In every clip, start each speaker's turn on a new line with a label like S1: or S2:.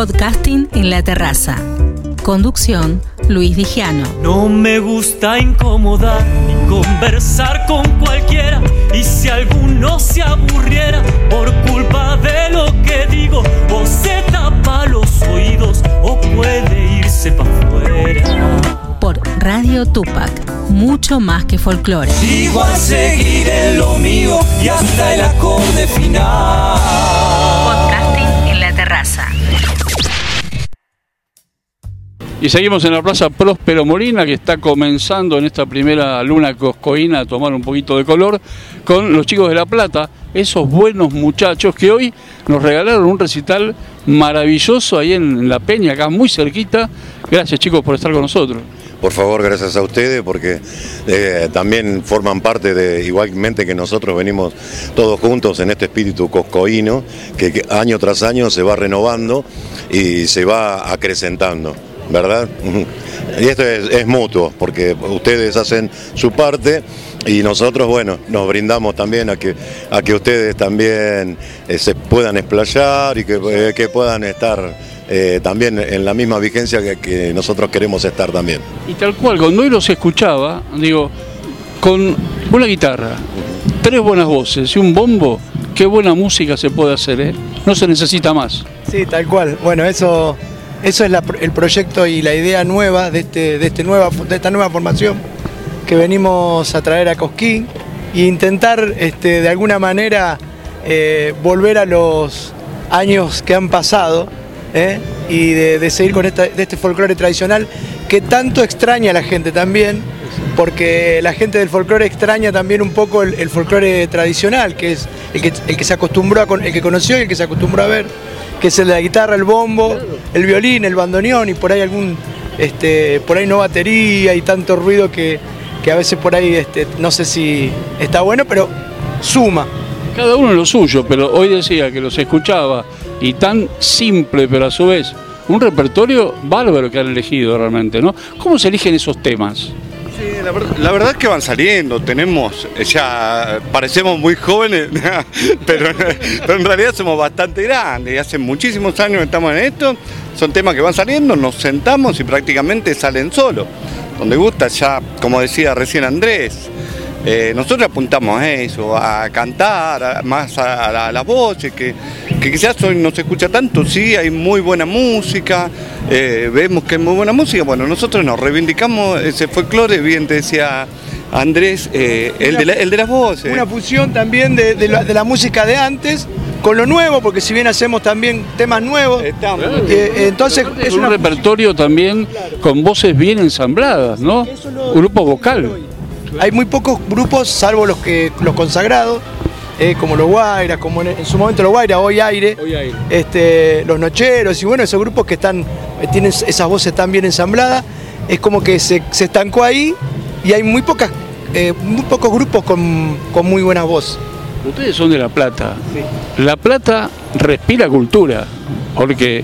S1: Podcasting en la terraza. Conducción, Luis Vigiano.
S2: No me gusta incomodar ni conversar con cualquiera. Y si alguno se aburriera por culpa de lo que digo, o se tapa los oídos o puede irse para afuera.
S1: Por Radio Tupac, mucho más que folclore.
S2: Igual seguiré lo mío y hasta el acorde final.
S1: Podcasting en la terraza.
S3: Y seguimos en la Plaza Próspero Molina, que está comenzando en esta primera luna coscoína a tomar un poquito de color, con los chicos de La Plata, esos buenos muchachos que hoy nos regalaron un recital maravilloso ahí en La Peña, acá muy cerquita. Gracias chicos por estar con nosotros.
S4: Por favor, gracias a ustedes porque eh, también forman parte de, igualmente que nosotros venimos todos juntos en este espíritu coscoíno que, que año tras año se va renovando y se va acrecentando. ¿Verdad? Y esto es, es, mutuo, porque ustedes hacen su parte y nosotros, bueno, nos brindamos también a que, a que ustedes también eh, se puedan explayar y que, eh, que puedan estar eh, también en la misma vigencia que, que, nosotros queremos estar también.
S3: Y tal cual, cuando hoy los escuchaba, digo, con una guitarra, tres buenas voces y un bombo, qué buena música se puede hacer, ¿eh? No se necesita más.
S5: Sí, tal cual. Bueno, eso eso es la, el proyecto y la idea nueva de, este, de, este nueva, de esta nueva formación que venimos a traer a Cosquín e intentar este, de alguna manera eh, volver a los años que han pasado ¿eh? y de, seguir con de este folclore tradicional que tanto extraña a la gente también, porque la gente del folclore extraña también un poco el, el folclore tradicional, que es el que, se acostumbró, a, el que conoció y el que se acostumbró a ver que es el de la guitarra, el bombo, el violín, el bandoneón y por ahí algún, este, por ahí no batería y tanto ruido que, que a veces por ahí este, no sé si está bueno, pero suma.
S3: Cada uno lo suyo, pero hoy decía que los escuchaba y tan simple, pero a su vez un repertorio bárbaro que han elegido realmente, ¿no? ¿Cómo se eligen esos temas?
S6: La, verdad, es que van saliendo, tenemos, ya parecemos muy jóvenes, pero, pero, en realidad somos bastante grandes y hace muchísimos años estamos en esto, son temas que van saliendo, nos sentamos y prácticamente salen solos. Donde gusta ya, como decía recién Andrés, eh, nosotros apuntamos a eso, a cantar, más a, a, las voces, que, que quizás hoy no se escucha tanto, sí, hay muy buena música, eh, vemos que hay muy buena música, bueno, nosotros nos reivindicamos ese folclore, bien te decía Andrés, eh, el, de la, el, de las voces.
S5: Una fusión también de, de, la, de, la, música de antes con lo nuevo, porque si bien hacemos también temas nuevos,
S3: Estamos, eh, entonces es, un una... repertorio también claro. con voces bien ensambladas, ¿no? Lo, Grupo vocal.
S5: Hay muy pocos grupos, salvo los que los consagrados, eh, como los Guairas, como en, en, su momento los Guairas, hoy aire,
S3: hoy aire.
S5: Este, los Nocheros, y bueno, esos grupos que están, tienen esas voces tan bien ensambladas, es como que se, se estancó ahí y hay muy pocas, eh, muy pocos grupos con, con, muy buena voz.
S3: Ustedes son de La Plata. Sí. La Plata respira cultura, porque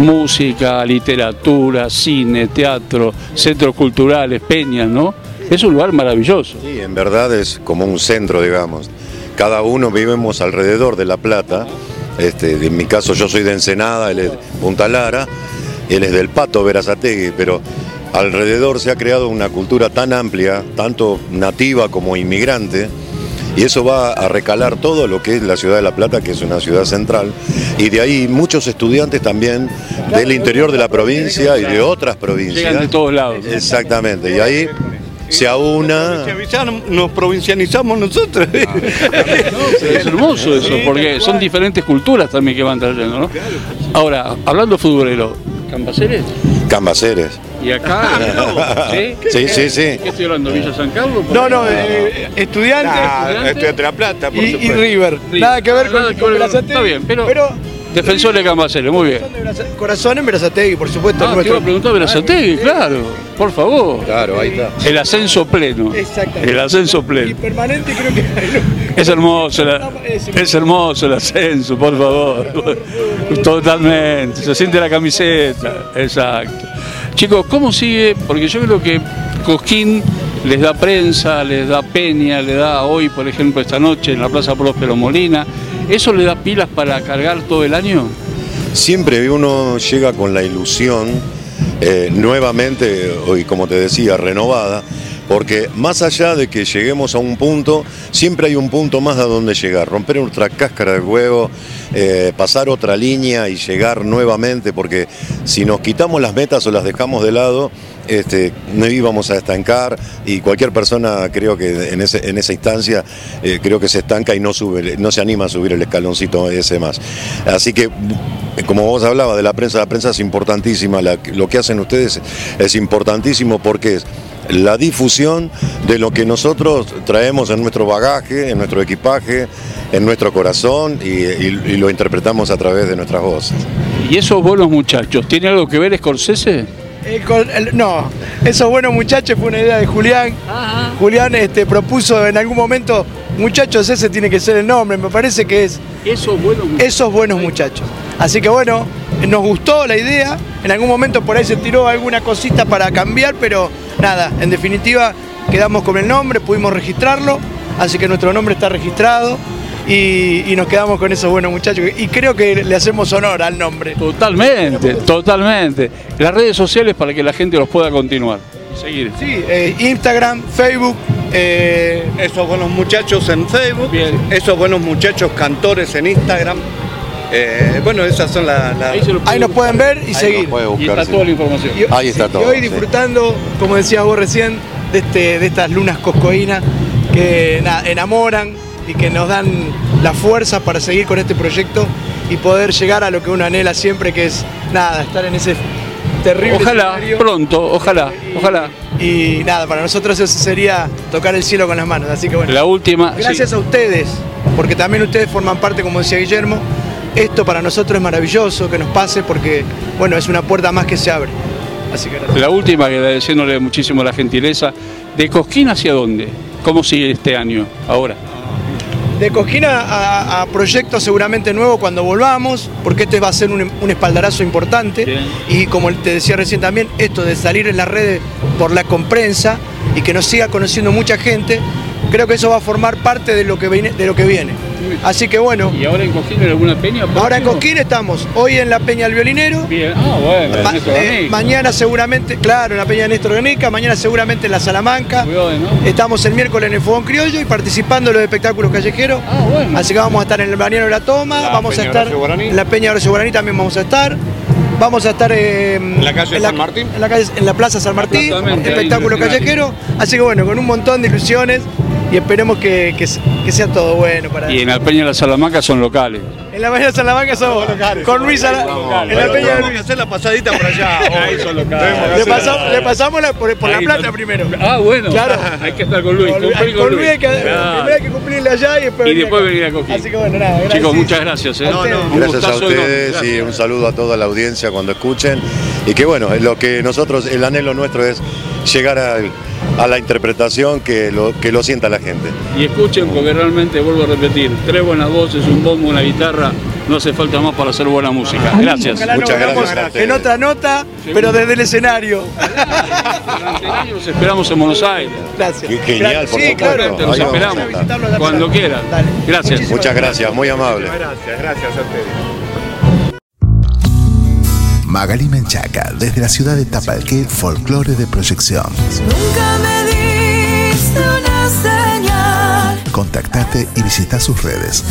S3: música, literatura, cine, teatro, centros culturales, peñas, ¿no? Es un lugar maravilloso.
S4: Sí, en verdad es como un centro, digamos. Cada uno vivimos alrededor de La Plata. Este, en mi caso yo soy de Ensenada, él es de Punta Lara, él es del Pato Verazategui, pero alrededor se ha creado una cultura tan amplia, tanto nativa como inmigrante, y eso va a recalar todo lo que es la ciudad de La Plata, que es una ciudad central, y de ahí muchos estudiantes también del interior de la provincia y de otras provincias.
S3: Llegan de todos lados.
S4: Exactamente, y ahí se aúna.
S6: Nos provincianizamos nosotros.
S3: Ah, es hermoso eso, porque son diferentes culturas también que van trayendo, ¿no? Ahora, hablando futbolero, ¿Cambaceres?
S4: Cambaceres.
S3: ¿Y acá?
S4: ¿Sí? Sí, sí, sí.
S3: ¿Qué estoy hablando? ¿Villa San Carlos?
S5: No, no, eh, estudiantes.
S6: Nah, estudiantes de La Plata, por
S5: y, y River. River. Nada que ver
S3: Nada
S5: con, con Berazategui.
S3: Está bien, pero...
S5: pero
S3: Defensor de Cambaceres, muy bien.
S5: Corazón en Berazategui, por supuesto.
S3: Ah, te iba a preguntar Berazategui, claro. Por favor.
S4: Claro, ahí está.
S3: El ascenso pleno.
S5: Exactamente.
S3: El ascenso pleno.
S5: Y permanente creo que...
S3: Es hermoso, la, es hermoso el ascenso, por favor. Totalmente. Se siente la camiseta. Exacto. Chicos, ¿cómo sigue? Porque yo creo que Cosquín les da prensa, les da peña, le da hoy, por ejemplo, esta noche en la Plaza Próspero Molina. ¿Eso le da pilas para cargar todo el año?
S4: siempre uno llega con la ilusión, eh, nuevamente, y como te decía, renovada, porque más allá de que lleguemos a un punto, siempre hay un punto más a donde llegar, romper otra cáscara de huevo, eh, pasar otra línea y llegar nuevamente, porque si nos quitamos las metas o las dejamos de lado, este, no íbamos a estancar. Y cualquier persona creo que en, esa instancia eh, creo que se estanca y no sube, no se anima a subir el escaloncito ese más. Así que como vos hablabas de la prensa, la prensa es importantísima, lo que hacen ustedes es importantísimo porque es la difusión de lo que nosotros traemos en nuestro bagaje, en nuestro equipaje, en nuestro corazón y, lo interpretamos a través de nuestras voces.
S3: ¿Y esos buenos muchachos, tiene algo que ver Scorsese?
S5: no, esos buenos muchachos fue una idea de Julián. Julián este, propuso en algún momento, muchachos, ese tiene que ser el nombre, me parece que es
S3: esos buenos muchachos.
S5: Esos buenos muchachos. Así que bueno, nos gustó la idea, en algún momento por ahí se tiró alguna cosita para cambiar, pero nada, en definitiva quedamos con el nombre, pudimos registrarlo, así que nuestro nombre está registrado. Y, nos quedamos con esos buenos muchachos. Y creo que le hacemos honor al nombre.
S3: Totalmente, totalmente. Las redes sociales para que la gente los pueda continuar. Seguir.
S5: Sí, eh, Instagram, Facebook.
S6: Eh, esos buenos muchachos en Facebook. Esos buenos muchachos cantores en Instagram. Eh, bueno, esas son las...
S5: Ahí, nos pueden ver y seguir.
S3: y está toda la información.
S4: Ahí está todo.
S5: Y hoy disfrutando, como decías vos recién, de, este, de estas lunas coscoínas que enamoran y que nos dan la fuerza para seguir con este proyecto y poder llegar a lo que uno anhela siempre, que es nada, estar en ese terrible
S3: Ojalá, pronto, ojalá, ojalá.
S5: Y nada, para nosotros eso sería tocar el cielo con las manos. Así que bueno.
S3: La última.
S5: Gracias a ustedes, porque también ustedes forman parte, como decía Guillermo, esto para nosotros es maravilloso que nos pase porque, bueno, es una puerta más que se abre. Así que
S3: La última, agradeciéndole muchísimo la gentileza. ¿De Cosquín hacia dónde? ¿Cómo sigue este año ahora?
S5: De Cosquín a, proyectos seguramente nuevos cuando volvamos, porque este va a ser un, espaldarazo importante. Y como te decía recién también, esto de salir en las redes por la comprensa y que nos siga conociendo mucha gente, creo que eso va a formar parte de lo que viene. De lo que viene. Así que bueno.
S3: ¿Y ahora en Coquín en alguna peña?
S5: Ahora en Coquín estamos. Hoy en la Peña del Violinero.
S3: Bien. Ah, bueno.
S5: Eh, mañana seguramente, claro, en la Peña de Néstor Ganica. Mañana seguramente en la Salamanca. Estamos el miércoles en el Fogón Criollo y participando en los espectáculos callejeros. Ah, bueno. Así que vamos a estar en el Bañero de la Toma. vamos a estar en la Peña de Horacio Guaraní también vamos a estar. Vamos a estar
S6: en la calle San Martín.
S5: En la, calle, en la Plaza San Martín, espectáculo callejero. Así que bueno, con un montón de ilusiones y esperemos que, sea todo bueno para
S3: Y en la Peña de la Salamanca son locales.
S5: En la Peña de la Salamanca son locales. Con Luis En
S6: la Peña de que hacer la pasadita por allá.
S3: Ahí son locales.
S5: Le, pasamos, por, la plata primero.
S3: Ah, bueno. Claro. Hay que estar con Luis. Con,
S5: con, Luis. hay que, primero hay que cumplirle allá y después,
S3: y después venir a Coquín.
S5: Así que bueno, nada.
S3: Gracias. Chicos, muchas gracias. ¿eh?
S4: gracias a ustedes y un saludo a toda la audiencia cuando escuchen. Y que bueno, lo que nosotros, el anhelo nuestro es llegar al a la interpretación que lo, que lo sienta la gente.
S3: Y escuchen porque realmente, vuelvo a repetir, tres buenas voces, un bombo, una guitarra, no hace falta más para hacer buena música. Gracias.
S5: Muchas gracias. En otra nota, pero desde el escenario.
S3: Durante el año los esperamos en Buenos Aires.
S5: Gracias.
S4: genial, por sí,
S3: Claro. Los esperamos. Cuando quieran. Gracias.
S4: Muchas gracias, muy amable.
S6: Gracias, gracias a ustedes.
S7: Magali Menchaca, desde la ciudad de Tapalqué, folclore de proyección.
S8: Nunca me
S7: Y visita sus redes.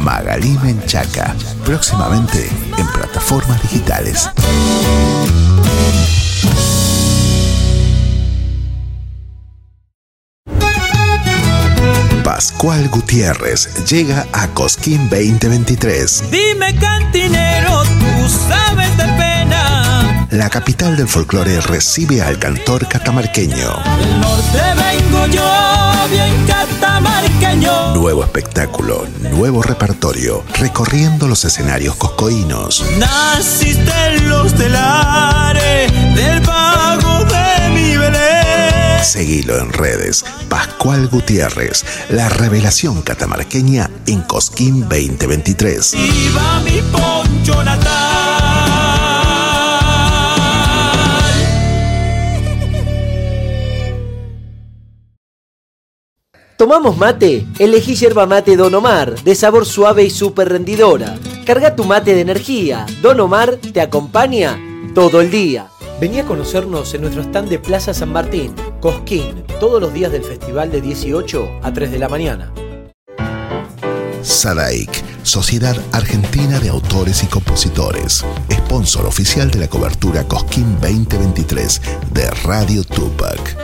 S7: Magali Menchaca, próximamente en plataformas digitales. Pascual Gutiérrez llega a Cosquín 2023.
S2: Dime cantinero, tú sabes de.
S7: La capital del folclore recibe al cantor catamarqueño.
S2: Del norte vengo yo, bien catamarqueño.
S7: Nuevo espectáculo, nuevo repertorio, recorriendo los escenarios coscoínos.
S2: Naciste en los telares del vago de mi Belén.
S7: Seguilo en redes. Pascual Gutiérrez, la revelación catamarqueña en Cosquín 2023.
S2: Viva mi poncho
S9: ¿Tomamos mate? Elegí yerba mate Don Omar, de sabor suave y súper rendidora. Carga tu mate de energía. Don Omar te acompaña todo el día. Vení a conocernos en nuestro stand de Plaza San Martín, Cosquín, todos los días del festival de 18 a 3 de la mañana.
S7: Sadaik, Sociedad Argentina de Autores y Compositores, sponsor oficial de la cobertura Cosquín 2023 de Radio Tupac.